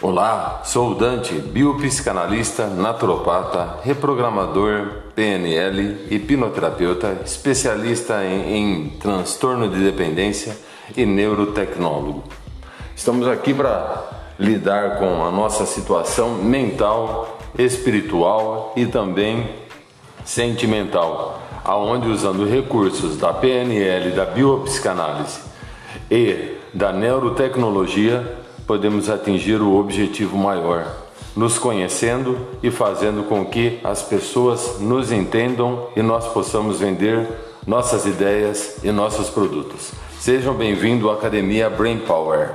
Olá, sou o Dante, biopsicanalista, naturopata, reprogramador, PNL, hipnoterapeuta, especialista em, em transtorno de dependência e neurotecnólogo. Estamos aqui para lidar com a nossa situação mental, espiritual e também sentimental, aonde usando recursos da PNL, da biopsicanálise e da neurotecnologia podemos atingir o objetivo maior, nos conhecendo e fazendo com que as pessoas nos entendam e nós possamos vender nossas ideias e nossos produtos. Sejam bem-vindos à Academia Brain Power.